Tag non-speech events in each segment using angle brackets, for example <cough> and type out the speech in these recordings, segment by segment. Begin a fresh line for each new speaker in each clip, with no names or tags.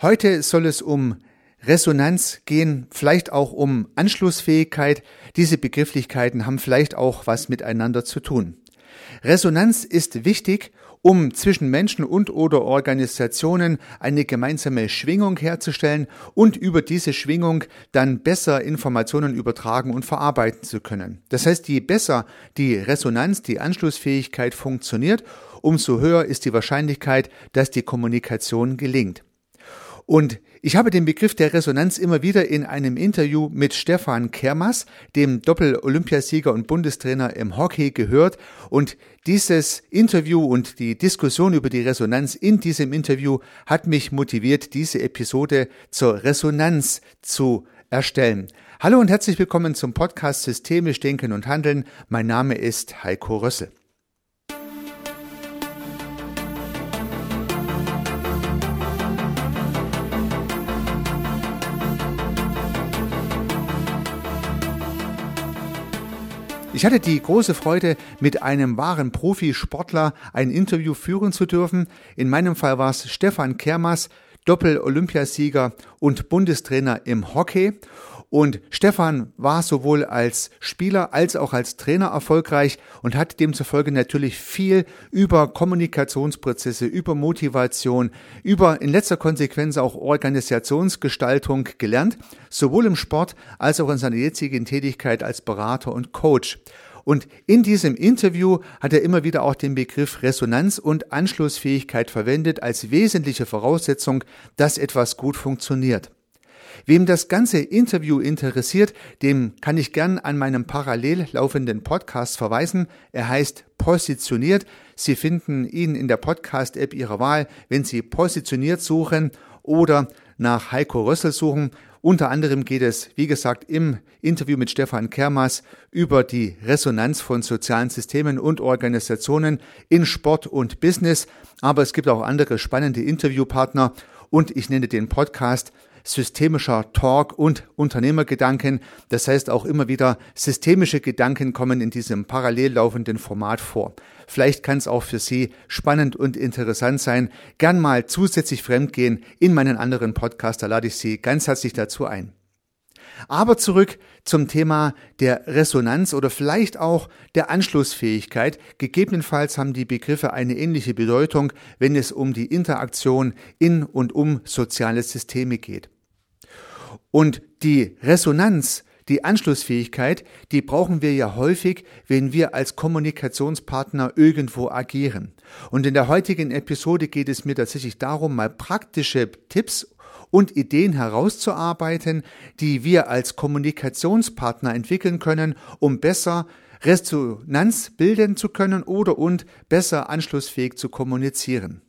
Heute soll es um Resonanz gehen, vielleicht auch um Anschlussfähigkeit. Diese Begrifflichkeiten haben vielleicht auch was miteinander zu tun. Resonanz ist wichtig, um zwischen Menschen und oder Organisationen eine gemeinsame Schwingung herzustellen und über diese Schwingung dann besser Informationen übertragen und verarbeiten zu können. Das heißt, je besser die Resonanz, die Anschlussfähigkeit funktioniert, umso höher ist die Wahrscheinlichkeit, dass die Kommunikation gelingt. Und ich habe den Begriff der Resonanz immer wieder in einem Interview mit Stefan Kermas, dem Doppel-Olympiasieger und Bundestrainer im Hockey, gehört. Und dieses Interview und die Diskussion über die Resonanz in diesem Interview hat mich motiviert, diese Episode zur Resonanz zu erstellen. Hallo und herzlich willkommen zum Podcast Systemisch Denken und Handeln. Mein Name ist Heiko Rössel. Ich hatte die große Freude, mit einem wahren Profisportler ein Interview führen zu dürfen. In meinem Fall war es Stefan Kermas, Doppel-Olympiasieger und Bundestrainer im Hockey. Und Stefan war sowohl als Spieler als auch als Trainer erfolgreich und hat demzufolge natürlich viel über Kommunikationsprozesse, über Motivation, über in letzter Konsequenz auch Organisationsgestaltung gelernt, sowohl im Sport als auch in seiner jetzigen Tätigkeit als Berater und Coach. Und in diesem Interview hat er immer wieder auch den Begriff Resonanz und Anschlussfähigkeit verwendet als wesentliche Voraussetzung, dass etwas gut funktioniert. Wem das ganze Interview interessiert, dem kann ich gern an meinem parallel laufenden Podcast verweisen. Er heißt Positioniert. Sie finden ihn in der Podcast-App Ihrer Wahl, wenn Sie positioniert suchen oder nach Heiko Rössel suchen. Unter anderem geht es, wie gesagt, im Interview mit Stefan Kermas über die Resonanz von sozialen Systemen und Organisationen in Sport und Business. Aber es gibt auch andere spannende Interviewpartner und ich nenne den Podcast systemischer Talk und Unternehmergedanken. Das heißt auch immer wieder systemische Gedanken kommen in diesem parallel laufenden Format vor. Vielleicht kann es auch für Sie spannend und interessant sein. Gern mal zusätzlich fremdgehen in meinen anderen Podcast. Da lade ich Sie ganz herzlich dazu ein. Aber zurück zum Thema der Resonanz oder vielleicht auch der Anschlussfähigkeit. Gegebenenfalls haben die Begriffe eine ähnliche Bedeutung, wenn es um die Interaktion in und um soziale Systeme geht. Und die Resonanz, die Anschlussfähigkeit, die brauchen wir ja häufig, wenn wir als Kommunikationspartner irgendwo agieren. Und in der heutigen Episode geht es mir tatsächlich darum, mal praktische Tipps und Ideen herauszuarbeiten, die wir als Kommunikationspartner entwickeln können, um besser Resonanz bilden zu können oder und besser anschlussfähig zu kommunizieren.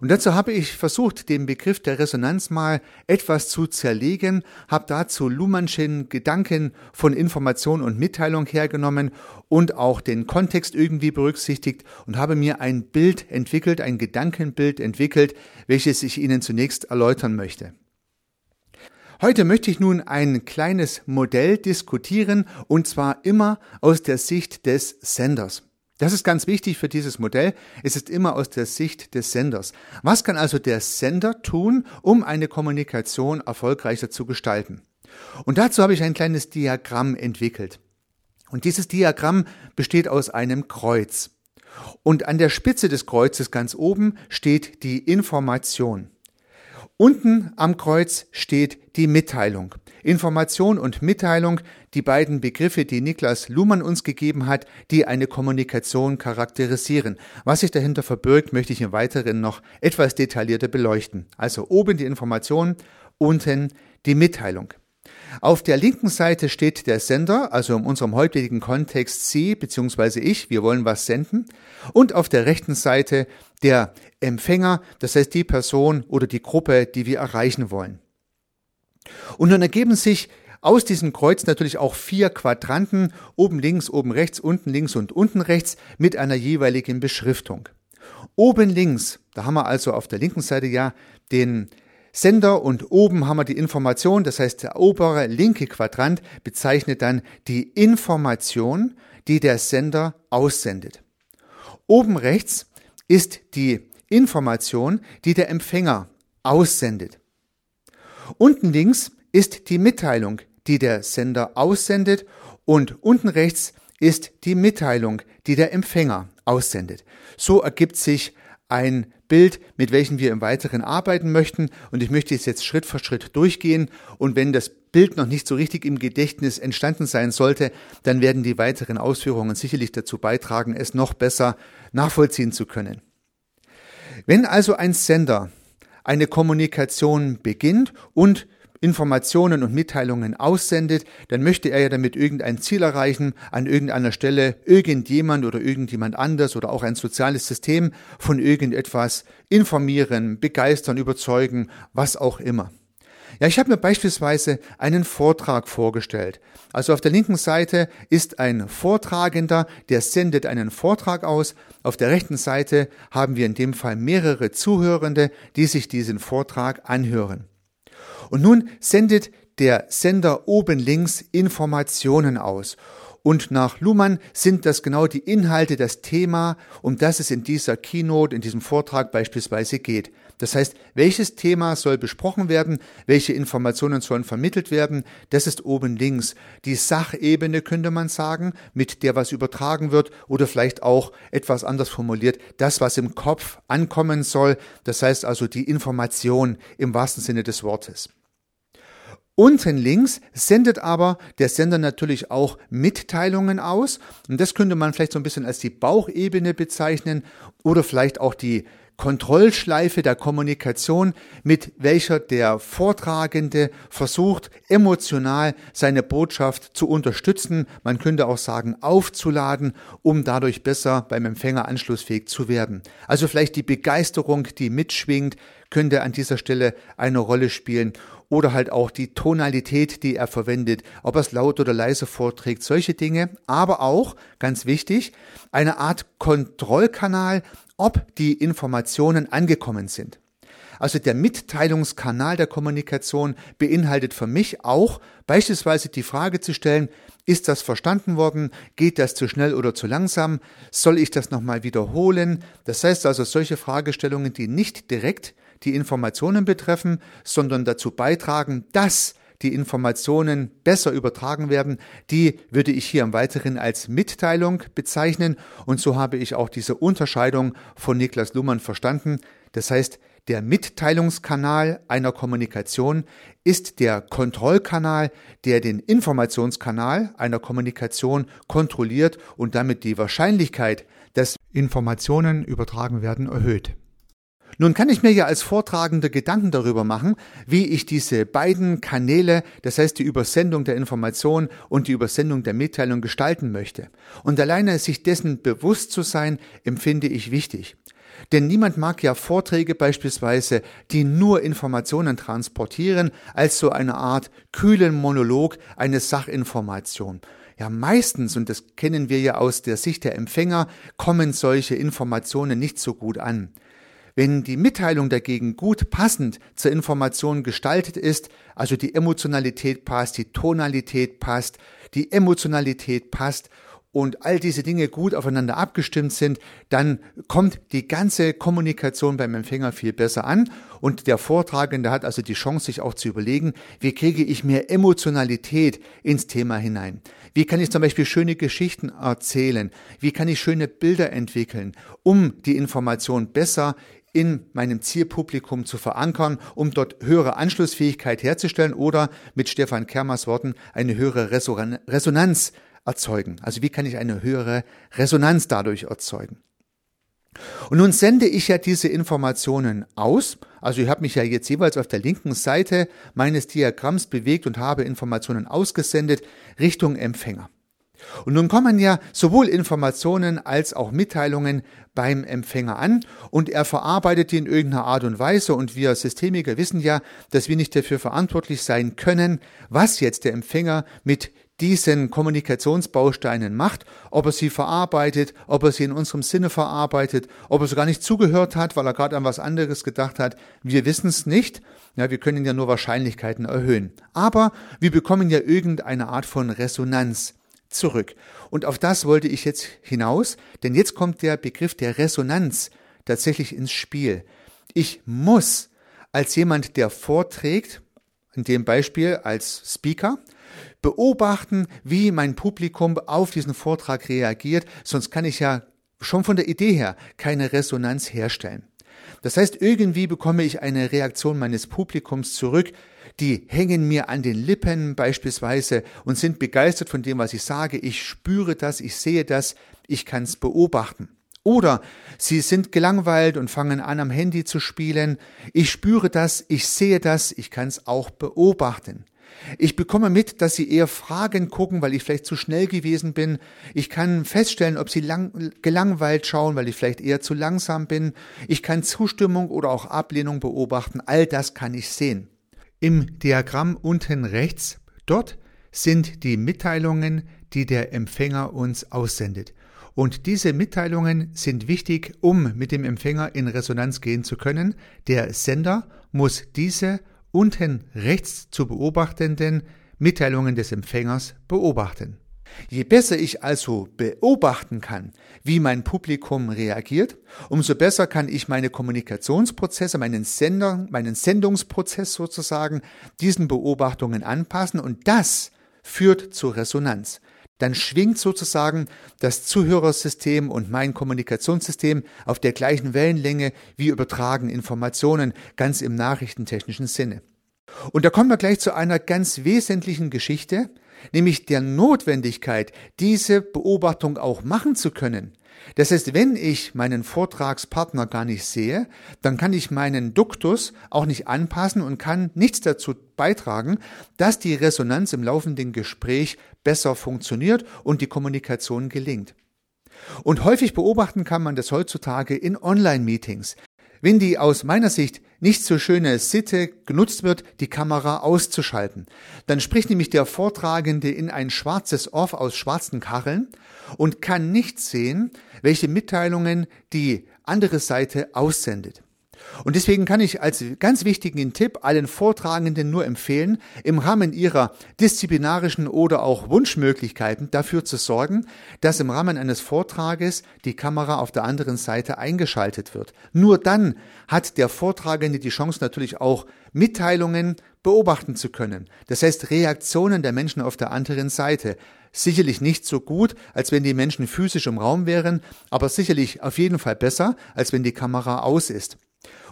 Und dazu habe ich versucht, den Begriff der Resonanz mal etwas zu zerlegen, habe dazu Luhmannschen Gedanken von Information und Mitteilung hergenommen und auch den Kontext irgendwie berücksichtigt und habe mir ein Bild entwickelt, ein Gedankenbild entwickelt, welches ich Ihnen zunächst erläutern möchte. Heute möchte ich nun ein kleines Modell diskutieren und zwar immer aus der Sicht des Senders. Das ist ganz wichtig für dieses Modell. Es ist immer aus der Sicht des Senders. Was kann also der Sender tun, um eine Kommunikation erfolgreicher zu gestalten? Und dazu habe ich ein kleines Diagramm entwickelt. Und dieses Diagramm besteht aus einem Kreuz. Und an der Spitze des Kreuzes ganz oben steht die Information. Unten am Kreuz steht die Mitteilung. Information und Mitteilung, die beiden Begriffe, die Niklas Luhmann uns gegeben hat, die eine Kommunikation charakterisieren. Was sich dahinter verbirgt, möchte ich im Weiteren noch etwas detaillierter beleuchten. Also oben die Information, unten die Mitteilung. Auf der linken Seite steht der Sender, also in unserem heutigen Kontext Sie bzw. ich, wir wollen was senden. Und auf der rechten Seite der Empfänger, das heißt die Person oder die Gruppe, die wir erreichen wollen. Und dann ergeben sich aus diesem Kreuz natürlich auch vier Quadranten, oben links, oben rechts, unten links und unten rechts mit einer jeweiligen Beschriftung. Oben links, da haben wir also auf der linken Seite ja den Sender und oben haben wir die Information, das heißt der obere linke Quadrant bezeichnet dann die Information, die der Sender aussendet. Oben rechts ist die Information, die der Empfänger aussendet. Unten links ist die Mitteilung, die der Sender aussendet und unten rechts ist die Mitteilung, die der Empfänger aussendet. So ergibt sich ein Bild, mit welchem wir im Weiteren arbeiten möchten und ich möchte es jetzt Schritt für Schritt durchgehen und wenn das Bild noch nicht so richtig im Gedächtnis entstanden sein sollte, dann werden die weiteren Ausführungen sicherlich dazu beitragen, es noch besser nachvollziehen zu können. Wenn also ein Sender eine Kommunikation beginnt und Informationen und Mitteilungen aussendet, dann möchte er ja damit irgendein Ziel erreichen, an irgendeiner Stelle irgendjemand oder irgendjemand anders oder auch ein soziales System von irgendetwas informieren, begeistern, überzeugen, was auch immer. Ja, ich habe mir beispielsweise einen Vortrag vorgestellt. Also auf der linken Seite ist ein Vortragender, der sendet einen Vortrag aus. Auf der rechten Seite haben wir in dem Fall mehrere Zuhörende, die sich diesen Vortrag anhören. Und nun sendet der Sender oben links Informationen aus. Und nach Luhmann sind das genau die Inhalte, das Thema, um das es in dieser Keynote, in diesem Vortrag beispielsweise geht. Das heißt, welches Thema soll besprochen werden, welche Informationen sollen vermittelt werden, das ist oben links. Die Sachebene könnte man sagen, mit der was übertragen wird oder vielleicht auch etwas anders formuliert, das, was im Kopf ankommen soll, das heißt also die Information im wahrsten Sinne des Wortes. Unten links sendet aber der Sender natürlich auch Mitteilungen aus. Und das könnte man vielleicht so ein bisschen als die Bauchebene bezeichnen oder vielleicht auch die Kontrollschleife der Kommunikation, mit welcher der Vortragende versucht, emotional seine Botschaft zu unterstützen, man könnte auch sagen aufzuladen, um dadurch besser beim Empfänger anschlussfähig zu werden. Also vielleicht die Begeisterung, die mitschwingt, könnte an dieser Stelle eine Rolle spielen. Oder halt auch die Tonalität, die er verwendet, ob er es laut oder leise vorträgt, solche Dinge, aber auch, ganz wichtig, eine Art Kontrollkanal, ob die Informationen angekommen sind. Also der Mitteilungskanal der Kommunikation beinhaltet für mich auch beispielsweise die Frage zu stellen, ist das verstanden worden? Geht das zu schnell oder zu langsam? Soll ich das nochmal wiederholen? Das heißt also solche Fragestellungen, die nicht direkt die Informationen betreffen, sondern dazu beitragen, dass die Informationen besser übertragen werden, die würde ich hier im Weiteren als Mitteilung bezeichnen und so habe ich auch diese Unterscheidung von Niklas Luhmann verstanden. Das heißt, der Mitteilungskanal einer Kommunikation ist der Kontrollkanal, der den Informationskanal einer Kommunikation kontrolliert und damit die Wahrscheinlichkeit, dass Informationen übertragen werden, erhöht. Nun kann ich mir ja als Vortragender Gedanken darüber machen, wie ich diese beiden Kanäle, das heißt die Übersendung der Information und die Übersendung der Mitteilung gestalten möchte. Und alleine sich dessen bewusst zu sein, empfinde ich wichtig. Denn niemand mag ja Vorträge beispielsweise, die nur Informationen transportieren, als so eine Art kühlen Monolog, eine Sachinformation. Ja, meistens, und das kennen wir ja aus der Sicht der Empfänger, kommen solche Informationen nicht so gut an. Wenn die Mitteilung dagegen gut passend zur Information gestaltet ist, also die Emotionalität passt, die Tonalität passt, die Emotionalität passt und all diese Dinge gut aufeinander abgestimmt sind, dann kommt die ganze Kommunikation beim Empfänger viel besser an und der Vortragende hat also die Chance, sich auch zu überlegen, wie kriege ich mehr Emotionalität ins Thema hinein? Wie kann ich zum Beispiel schöne Geschichten erzählen? Wie kann ich schöne Bilder entwickeln, um die Information besser in meinem Zielpublikum zu verankern, um dort höhere Anschlussfähigkeit herzustellen oder mit Stefan Kermers Worten eine höhere Resonanz erzeugen. Also wie kann ich eine höhere Resonanz dadurch erzeugen? Und nun sende ich ja diese Informationen aus. Also ich habe mich ja jetzt jeweils auf der linken Seite meines Diagramms bewegt und habe Informationen ausgesendet Richtung Empfänger. Und nun kommen ja sowohl Informationen als auch Mitteilungen beim Empfänger an und er verarbeitet die in irgendeiner Art und Weise und wir Systemiker wissen ja, dass wir nicht dafür verantwortlich sein können, was jetzt der Empfänger mit diesen Kommunikationsbausteinen macht, ob er sie verarbeitet, ob er sie in unserem Sinne verarbeitet, ob er sogar nicht zugehört hat, weil er gerade an was anderes gedacht hat. Wir wissen es nicht. Ja, wir können ja nur Wahrscheinlichkeiten erhöhen. Aber wir bekommen ja irgendeine Art von Resonanz zurück. Und auf das wollte ich jetzt hinaus, denn jetzt kommt der Begriff der Resonanz tatsächlich ins Spiel. Ich muss als jemand, der vorträgt, in dem Beispiel als Speaker, beobachten, wie mein Publikum auf diesen Vortrag reagiert, sonst kann ich ja schon von der Idee her keine Resonanz herstellen. Das heißt, irgendwie bekomme ich eine Reaktion meines Publikums zurück, die hängen mir an den Lippen beispielsweise und sind begeistert von dem, was ich sage. Ich spüre das, ich sehe das, ich kann es beobachten. Oder sie sind gelangweilt und fangen an, am Handy zu spielen. Ich spüre das, ich sehe das, ich kann es auch beobachten. Ich bekomme mit, dass sie eher Fragen gucken, weil ich vielleicht zu schnell gewesen bin. Ich kann feststellen, ob sie lang, gelangweilt schauen, weil ich vielleicht eher zu langsam bin. Ich kann Zustimmung oder auch Ablehnung beobachten. All das kann ich sehen. Im Diagramm unten rechts, dort sind die Mitteilungen, die der Empfänger uns aussendet. Und diese Mitteilungen sind wichtig, um mit dem Empfänger in Resonanz gehen zu können. Der Sender muss diese unten rechts zu beobachtenden Mitteilungen des Empfängers beobachten. Je besser ich also beobachten kann, wie mein Publikum reagiert, umso besser kann ich meine Kommunikationsprozesse, meinen Sender, meinen Sendungsprozess sozusagen diesen Beobachtungen anpassen und das führt zur Resonanz dann schwingt sozusagen das Zuhörersystem und mein Kommunikationssystem auf der gleichen Wellenlänge wie übertragen Informationen, ganz im nachrichtentechnischen Sinne. Und da kommen wir gleich zu einer ganz wesentlichen Geschichte, nämlich der Notwendigkeit, diese Beobachtung auch machen zu können. Das heißt, wenn ich meinen Vortragspartner gar nicht sehe, dann kann ich meinen Duktus auch nicht anpassen und kann nichts dazu beitragen, dass die Resonanz im laufenden Gespräch besser funktioniert und die Kommunikation gelingt. Und häufig beobachten kann man das heutzutage in Online-Meetings. Wenn die aus meiner Sicht nicht so schöne Sitte genutzt wird, die Kamera auszuschalten, dann spricht nämlich der Vortragende in ein schwarzes Off aus schwarzen Kacheln und kann nicht sehen, welche Mitteilungen die andere Seite aussendet. Und deswegen kann ich als ganz wichtigen Tipp allen Vortragenden nur empfehlen, im Rahmen ihrer disziplinarischen oder auch Wunschmöglichkeiten dafür zu sorgen, dass im Rahmen eines Vortrages die Kamera auf der anderen Seite eingeschaltet wird. Nur dann hat der Vortragende die Chance natürlich auch Mitteilungen beobachten zu können. Das heißt Reaktionen der Menschen auf der anderen Seite. Sicherlich nicht so gut, als wenn die Menschen physisch im Raum wären, aber sicherlich auf jeden Fall besser, als wenn die Kamera aus ist.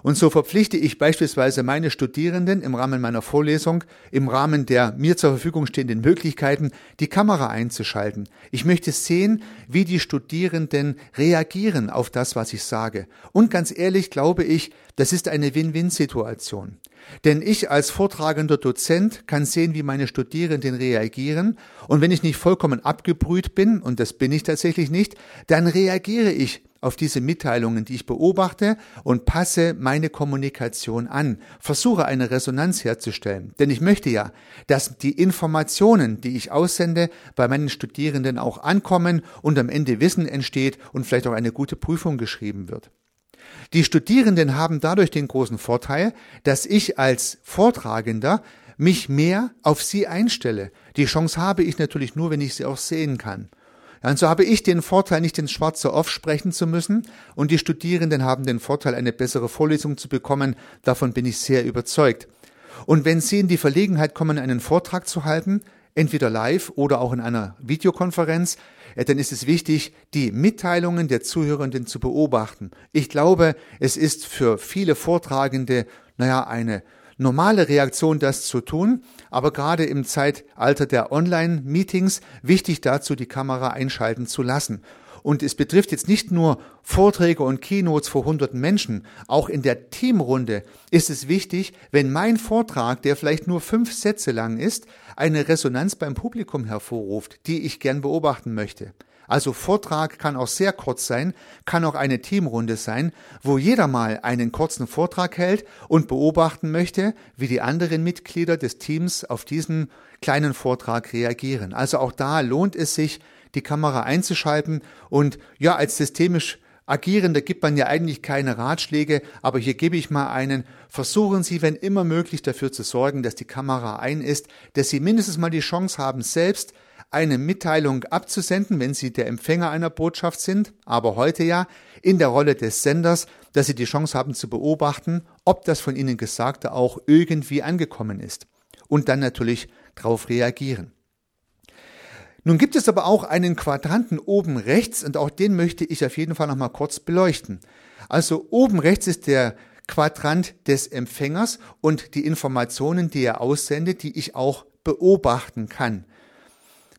Und so verpflichte ich beispielsweise meine Studierenden im Rahmen meiner Vorlesung, im Rahmen der mir zur Verfügung stehenden Möglichkeiten, die Kamera einzuschalten. Ich möchte sehen, wie die Studierenden reagieren auf das, was ich sage. Und ganz ehrlich glaube ich, das ist eine Win-Win-Situation. Denn ich als vortragender Dozent kann sehen, wie meine Studierenden reagieren. Und wenn ich nicht vollkommen abgebrüht bin, und das bin ich tatsächlich nicht, dann reagiere ich auf diese Mitteilungen, die ich beobachte und passe meine Kommunikation an, versuche eine Resonanz herzustellen. Denn ich möchte ja, dass die Informationen, die ich aussende, bei meinen Studierenden auch ankommen und am Ende Wissen entsteht und vielleicht auch eine gute Prüfung geschrieben wird. Die Studierenden haben dadurch den großen Vorteil, dass ich als Vortragender mich mehr auf sie einstelle. Die Chance habe ich natürlich nur, wenn ich sie auch sehen kann. Und so habe ich den Vorteil, nicht ins schwarze Off sprechen zu müssen und die Studierenden haben den Vorteil, eine bessere Vorlesung zu bekommen. Davon bin ich sehr überzeugt. Und wenn Sie in die Verlegenheit kommen, einen Vortrag zu halten, entweder live oder auch in einer Videokonferenz, dann ist es wichtig, die Mitteilungen der Zuhörenden zu beobachten. Ich glaube, es ist für viele Vortragende, naja, eine normale Reaktion, das zu tun, aber gerade im Zeitalter der Online-Meetings wichtig dazu, die Kamera einschalten zu lassen. Und es betrifft jetzt nicht nur Vorträge und Keynotes vor hunderten Menschen. Auch in der Teamrunde ist es wichtig, wenn mein Vortrag, der vielleicht nur fünf Sätze lang ist, eine Resonanz beim Publikum hervorruft, die ich gern beobachten möchte. Also Vortrag kann auch sehr kurz sein, kann auch eine Teamrunde sein, wo jeder mal einen kurzen Vortrag hält und beobachten möchte, wie die anderen Mitglieder des Teams auf diesen kleinen Vortrag reagieren. Also auch da lohnt es sich, die Kamera einzuschalten und ja, als systemisch Agierender gibt man ja eigentlich keine Ratschläge, aber hier gebe ich mal einen. Versuchen Sie, wenn immer möglich, dafür zu sorgen, dass die Kamera ein ist, dass Sie mindestens mal die Chance haben, selbst eine Mitteilung abzusenden, wenn Sie der Empfänger einer Botschaft sind, aber heute ja in der Rolle des Senders, dass Sie die Chance haben zu beobachten, ob das von Ihnen Gesagte auch irgendwie angekommen ist. und dann natürlich darauf reagieren. Nun gibt es aber auch einen Quadranten oben rechts und auch den möchte ich auf jeden Fall noch mal kurz beleuchten. Also oben rechts ist der Quadrant des Empfängers und die Informationen, die er aussendet, die ich auch beobachten kann.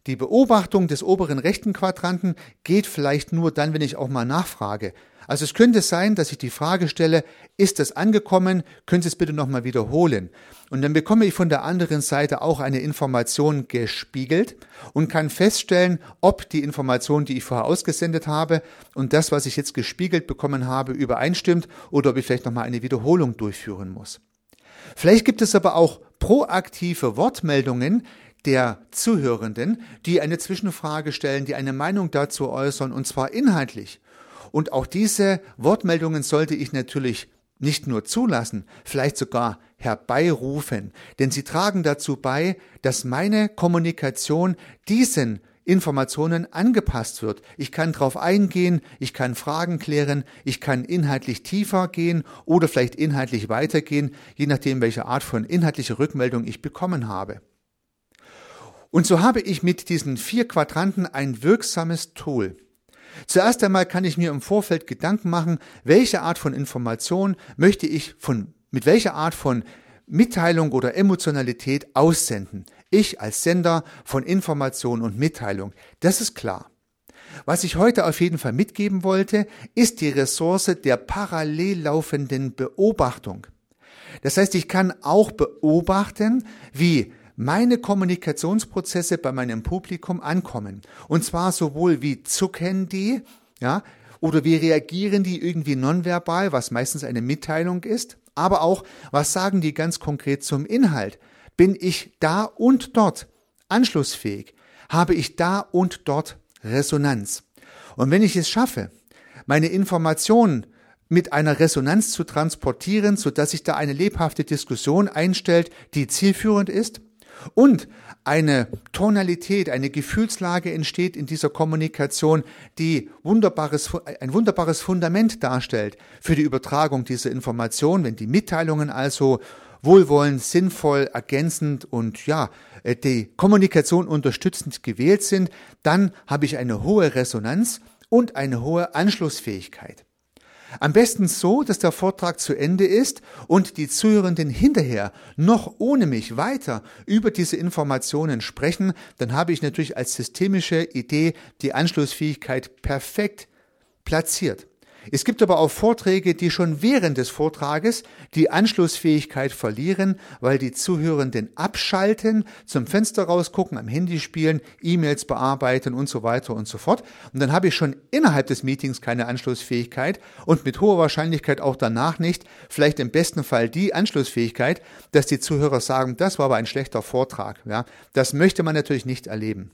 Die Beobachtung des oberen rechten Quadranten geht vielleicht nur dann, wenn ich auch mal nachfrage. Also es könnte sein, dass ich die Frage stelle, ist das angekommen? Können Sie es bitte nochmal wiederholen? Und dann bekomme ich von der anderen Seite auch eine Information gespiegelt und kann feststellen, ob die Information, die ich vorher ausgesendet habe und das, was ich jetzt gespiegelt bekommen habe, übereinstimmt oder ob ich vielleicht nochmal eine Wiederholung durchführen muss. Vielleicht gibt es aber auch proaktive Wortmeldungen, der Zuhörenden, die eine Zwischenfrage stellen, die eine Meinung dazu äußern, und zwar inhaltlich. Und auch diese Wortmeldungen sollte ich natürlich nicht nur zulassen, vielleicht sogar herbeirufen, denn sie tragen dazu bei, dass meine Kommunikation diesen Informationen angepasst wird. Ich kann darauf eingehen, ich kann Fragen klären, ich kann inhaltlich tiefer gehen oder vielleicht inhaltlich weitergehen, je nachdem, welche Art von inhaltlicher Rückmeldung ich bekommen habe. Und so habe ich mit diesen vier Quadranten ein wirksames Tool. Zuerst einmal kann ich mir im Vorfeld Gedanken machen, welche Art von Information möchte ich von, mit welcher Art von Mitteilung oder Emotionalität aussenden. Ich als Sender von Information und Mitteilung. Das ist klar. Was ich heute auf jeden Fall mitgeben wollte, ist die Ressource der parallel laufenden Beobachtung. Das heißt, ich kann auch beobachten, wie meine Kommunikationsprozesse bei meinem Publikum ankommen. Und zwar sowohl wie zucken die, ja, oder wie reagieren die irgendwie nonverbal, was meistens eine Mitteilung ist, aber auch, was sagen die ganz konkret zum Inhalt? Bin ich da und dort anschlussfähig? Habe ich da und dort Resonanz? Und wenn ich es schaffe, meine Informationen mit einer Resonanz zu transportieren, so dass sich da eine lebhafte Diskussion einstellt, die zielführend ist, und eine Tonalität, eine Gefühlslage entsteht in dieser Kommunikation, die wunderbares, ein wunderbares Fundament darstellt für die Übertragung dieser Information, wenn die Mitteilungen also wohlwollend, sinnvoll, ergänzend und ja, äh, die Kommunikation unterstützend gewählt sind, dann habe ich eine hohe Resonanz und eine hohe Anschlussfähigkeit. Am besten so, dass der Vortrag zu Ende ist und die Zuhörenden hinterher noch ohne mich weiter über diese Informationen sprechen, dann habe ich natürlich als systemische Idee die Anschlussfähigkeit perfekt platziert. Es gibt aber auch Vorträge, die schon während des Vortrages die Anschlussfähigkeit verlieren, weil die Zuhörenden abschalten, zum Fenster rausgucken, am Handy spielen, E-Mails bearbeiten und so weiter und so fort. Und dann habe ich schon innerhalb des Meetings keine Anschlussfähigkeit und mit hoher Wahrscheinlichkeit auch danach nicht, vielleicht im besten Fall die Anschlussfähigkeit, dass die Zuhörer sagen, das war aber ein schlechter Vortrag. Ja, das möchte man natürlich nicht erleben.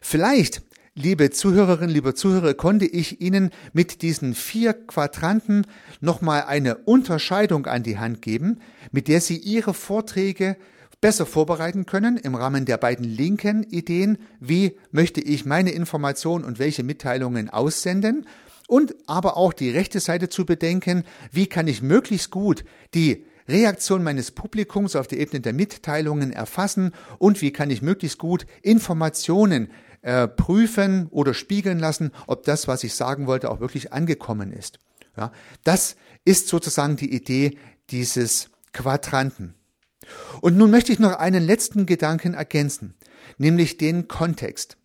Vielleicht Liebe Zuhörerinnen, liebe Zuhörer, konnte ich Ihnen mit diesen vier Quadranten nochmal eine Unterscheidung an die Hand geben, mit der Sie Ihre Vorträge besser vorbereiten können im Rahmen der beiden linken Ideen, wie möchte ich meine Informationen und welche Mitteilungen aussenden und aber auch die rechte Seite zu bedenken, wie kann ich möglichst gut die Reaktion meines Publikums auf der Ebene der Mitteilungen erfassen und wie kann ich möglichst gut Informationen äh, prüfen oder spiegeln lassen, ob das, was ich sagen wollte, auch wirklich angekommen ist. Ja, das ist sozusagen die Idee dieses Quadranten. Und nun möchte ich noch einen letzten Gedanken ergänzen, nämlich den Kontext.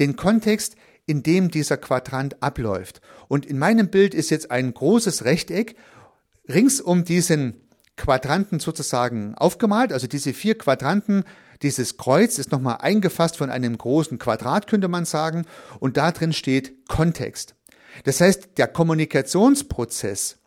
Den Kontext, in dem dieser Quadrant abläuft. Und in meinem Bild ist jetzt ein großes Rechteck rings um diesen Quadranten sozusagen aufgemalt, also diese vier Quadranten dieses Kreuz ist nochmal eingefasst von einem großen Quadrat, könnte man sagen, und da drin steht Kontext. Das heißt, der Kommunikationsprozess,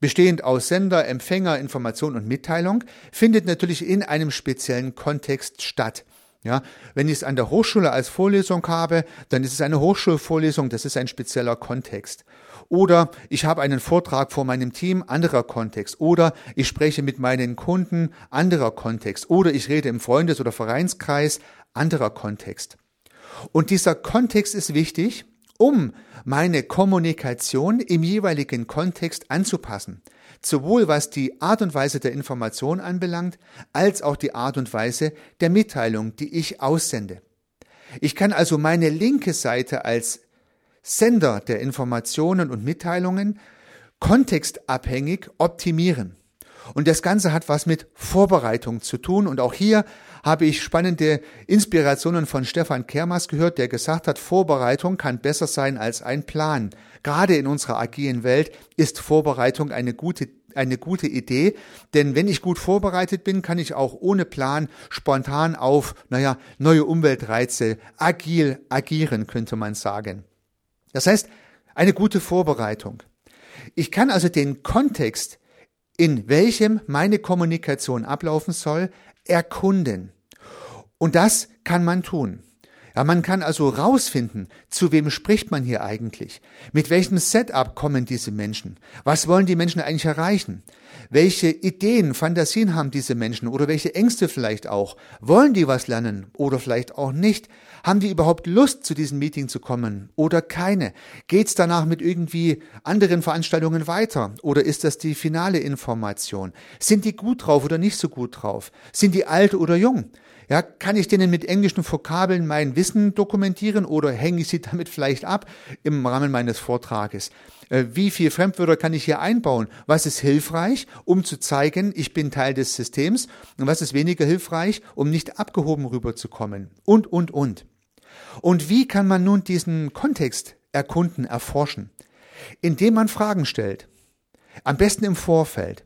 bestehend aus Sender, Empfänger, Information und Mitteilung, findet natürlich in einem speziellen Kontext statt. Ja, wenn ich es an der Hochschule als Vorlesung habe, dann ist es eine Hochschulvorlesung, das ist ein spezieller Kontext. Oder ich habe einen Vortrag vor meinem Team, anderer Kontext. Oder ich spreche mit meinen Kunden, anderer Kontext. Oder ich rede im Freundes- oder Vereinskreis, anderer Kontext. Und dieser Kontext ist wichtig, um meine Kommunikation im jeweiligen Kontext anzupassen, sowohl was die Art und Weise der Information anbelangt, als auch die Art und Weise der Mitteilung, die ich aussende. Ich kann also meine linke Seite als Sender der Informationen und Mitteilungen kontextabhängig optimieren. Und das Ganze hat was mit Vorbereitung zu tun. Und auch hier habe ich spannende Inspirationen von Stefan Kermas gehört, der gesagt hat, Vorbereitung kann besser sein als ein Plan. Gerade in unserer agilen Welt ist Vorbereitung eine gute eine gute Idee, denn wenn ich gut vorbereitet bin, kann ich auch ohne Plan spontan auf, naja, neue Umweltreize agil agieren, könnte man sagen. Das heißt, eine gute Vorbereitung. Ich kann also den Kontext, in welchem meine Kommunikation ablaufen soll, erkunden. Und das kann man tun. Ja, man kann also rausfinden, zu wem spricht man hier eigentlich? Mit welchem Setup kommen diese Menschen? Was wollen die Menschen eigentlich erreichen? Welche Ideen, Fantasien haben diese Menschen oder welche Ängste vielleicht auch? Wollen die was lernen oder vielleicht auch nicht? Haben die überhaupt Lust, zu diesem Meeting zu kommen oder keine? Geht's danach mit irgendwie anderen Veranstaltungen weiter oder ist das die finale Information? Sind die gut drauf oder nicht so gut drauf? Sind die alt oder jung? Ja, kann ich denen mit englischen Vokabeln mein Wissen dokumentieren oder hänge ich sie <laughs> damit vielleicht ab im Rahmen meines Vortrages? Äh, wie viel Fremdwörter kann ich hier einbauen? Was ist hilfreich, um zu zeigen, ich bin Teil des Systems? Und was ist weniger hilfreich, um nicht abgehoben rüberzukommen? Und, und, und. Und wie kann man nun diesen Kontext erkunden, erforschen? Indem man Fragen stellt. Am besten im Vorfeld.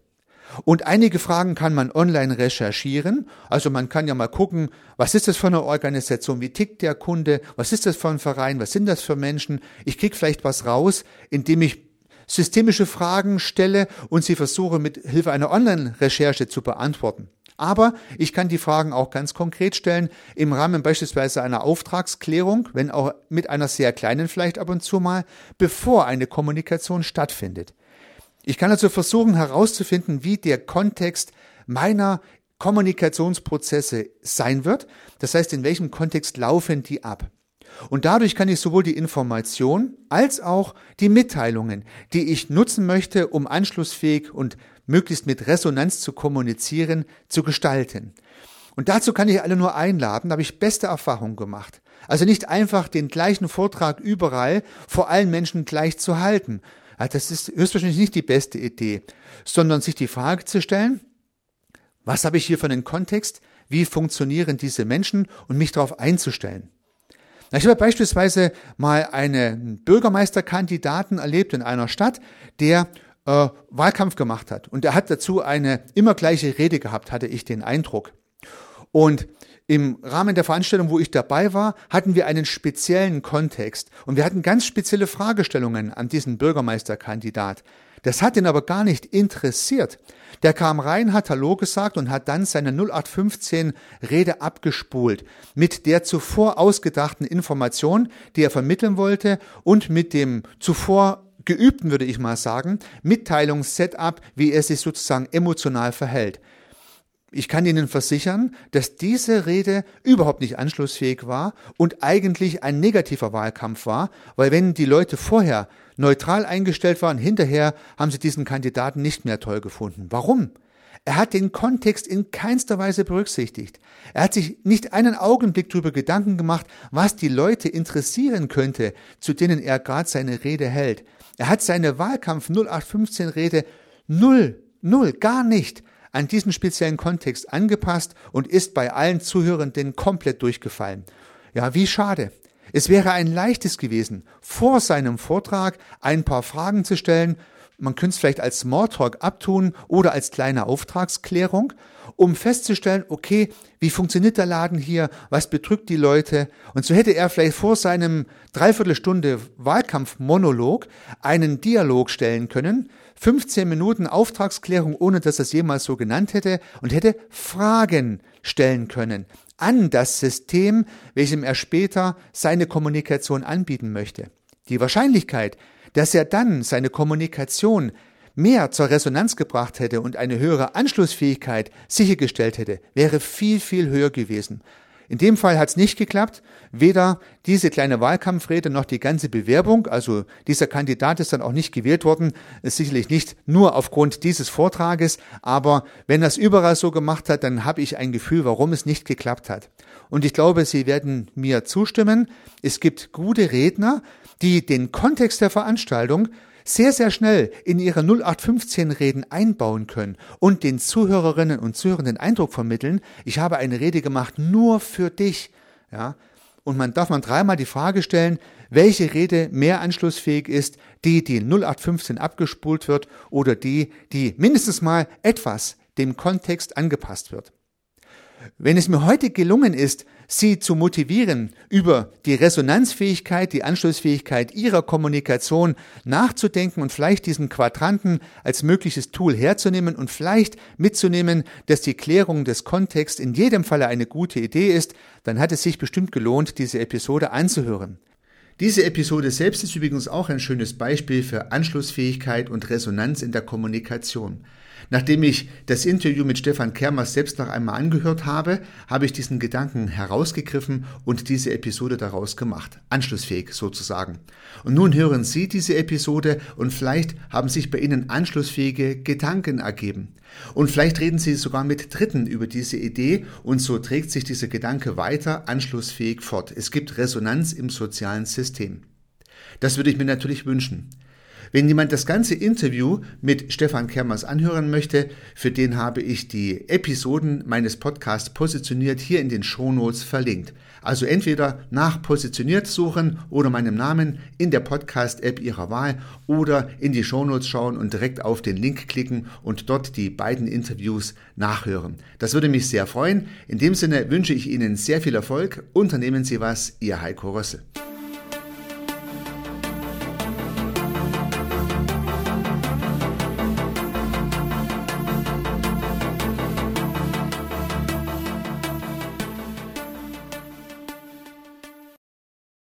Und einige Fragen kann man online recherchieren. Also man kann ja mal gucken, was ist das für eine Organisation, wie tickt der Kunde, was ist das für ein Verein, was sind das für Menschen. Ich krieg vielleicht was raus, indem ich systemische Fragen stelle und sie versuche mit Hilfe einer Online-Recherche zu beantworten. Aber ich kann die Fragen auch ganz konkret stellen, im Rahmen beispielsweise einer Auftragsklärung, wenn auch mit einer sehr kleinen vielleicht ab und zu mal, bevor eine Kommunikation stattfindet. Ich kann also versuchen herauszufinden, wie der Kontext meiner Kommunikationsprozesse sein wird. Das heißt, in welchem Kontext laufen die ab. Und dadurch kann ich sowohl die Information als auch die Mitteilungen, die ich nutzen möchte, um anschlussfähig und möglichst mit Resonanz zu kommunizieren, zu gestalten. Und dazu kann ich alle nur einladen, da habe ich beste Erfahrungen gemacht. Also nicht einfach den gleichen Vortrag überall vor allen Menschen gleich zu halten, das ist höchstwahrscheinlich nicht die beste Idee, sondern sich die Frage zu stellen, was habe ich hier für einen Kontext, wie funktionieren diese Menschen und mich darauf einzustellen. Ich habe beispielsweise mal einen Bürgermeisterkandidaten erlebt in einer Stadt, der äh, Wahlkampf gemacht hat. Und er hat dazu eine immer gleiche Rede gehabt, hatte ich den Eindruck. Und im Rahmen der Veranstaltung, wo ich dabei war, hatten wir einen speziellen Kontext und wir hatten ganz spezielle Fragestellungen an diesen Bürgermeisterkandidat. Das hat ihn aber gar nicht interessiert. Der kam rein, hat Hallo gesagt und hat dann seine 0815 Rede abgespult mit der zuvor ausgedachten Information, die er vermitteln wollte und mit dem zuvor geübten, würde ich mal sagen, Mitteilungssetup, wie er sich sozusagen emotional verhält. Ich kann Ihnen versichern, dass diese Rede überhaupt nicht anschlussfähig war und eigentlich ein negativer Wahlkampf war, weil wenn die Leute vorher neutral eingestellt waren, hinterher haben sie diesen Kandidaten nicht mehr toll gefunden. Warum? Er hat den Kontext in keinster Weise berücksichtigt. Er hat sich nicht einen Augenblick darüber Gedanken gemacht, was die Leute interessieren könnte, zu denen er gerade seine Rede hält. Er hat seine Wahlkampf 0815 Rede null, null, gar nicht an diesen speziellen Kontext angepasst und ist bei allen Zuhörenden komplett durchgefallen. Ja, wie schade. Es wäre ein leichtes gewesen, vor seinem Vortrag ein paar Fragen zu stellen, man könnte es vielleicht als Smalltalk abtun oder als kleine Auftragsklärung, um festzustellen, okay, wie funktioniert der Laden hier, was bedrückt die Leute. Und so hätte er vielleicht vor seinem Dreiviertelstunde Wahlkampfmonolog einen Dialog stellen können, 15 Minuten Auftragsklärung, ohne dass er es jemals so genannt hätte, und hätte Fragen stellen können an das System, welchem er später seine Kommunikation anbieten möchte. Die Wahrscheinlichkeit, dass er dann seine Kommunikation mehr zur Resonanz gebracht hätte und eine höhere Anschlussfähigkeit sichergestellt hätte, wäre viel, viel höher gewesen. In dem Fall hat es nicht geklappt. Weder diese kleine Wahlkampfrede noch die ganze Bewerbung, also dieser Kandidat ist dann auch nicht gewählt worden, ist sicherlich nicht nur aufgrund dieses Vortrages, aber wenn es überall so gemacht hat, dann habe ich ein Gefühl, warum es nicht geklappt hat. Und ich glaube, Sie werden mir zustimmen, es gibt gute Redner, die den Kontext der Veranstaltung sehr, sehr schnell in ihre 0815-Reden einbauen können und den Zuhörerinnen und Zuhörern den Eindruck vermitteln, ich habe eine Rede gemacht nur für dich. Ja, und man darf man dreimal die Frage stellen, welche Rede mehr anschlussfähig ist, die, die 0815 abgespult wird oder die, die mindestens mal etwas dem Kontext angepasst wird. Wenn es mir heute gelungen ist, Sie zu motivieren, über die Resonanzfähigkeit, die Anschlussfähigkeit Ihrer Kommunikation nachzudenken und vielleicht diesen Quadranten als mögliches Tool herzunehmen und vielleicht mitzunehmen, dass die Klärung des Kontexts in jedem Falle eine gute Idee ist, dann hat es sich bestimmt gelohnt, diese Episode anzuhören. Diese Episode selbst ist übrigens auch ein schönes Beispiel für Anschlussfähigkeit und Resonanz in der Kommunikation. Nachdem ich das Interview mit Stefan Kermers selbst noch einmal angehört habe, habe ich diesen Gedanken herausgegriffen und diese Episode daraus gemacht. Anschlussfähig sozusagen. Und nun hören Sie diese Episode und vielleicht haben sich bei Ihnen anschlussfähige Gedanken ergeben. Und vielleicht reden Sie sogar mit Dritten über diese Idee und so trägt sich dieser Gedanke weiter anschlussfähig fort. Es gibt Resonanz im sozialen System. Das würde ich mir natürlich wünschen. Wenn jemand das ganze Interview mit Stefan Kermers anhören möchte, für den habe ich die Episoden meines Podcasts positioniert hier in den Shownotes verlinkt. Also entweder nach positioniert suchen oder meinem Namen in der Podcast-App Ihrer Wahl oder in die Shownotes schauen und direkt auf den Link klicken und dort die beiden Interviews nachhören. Das würde mich sehr freuen. In dem Sinne wünsche ich Ihnen sehr viel Erfolg. Unternehmen Sie was, Ihr Heiko Rösse.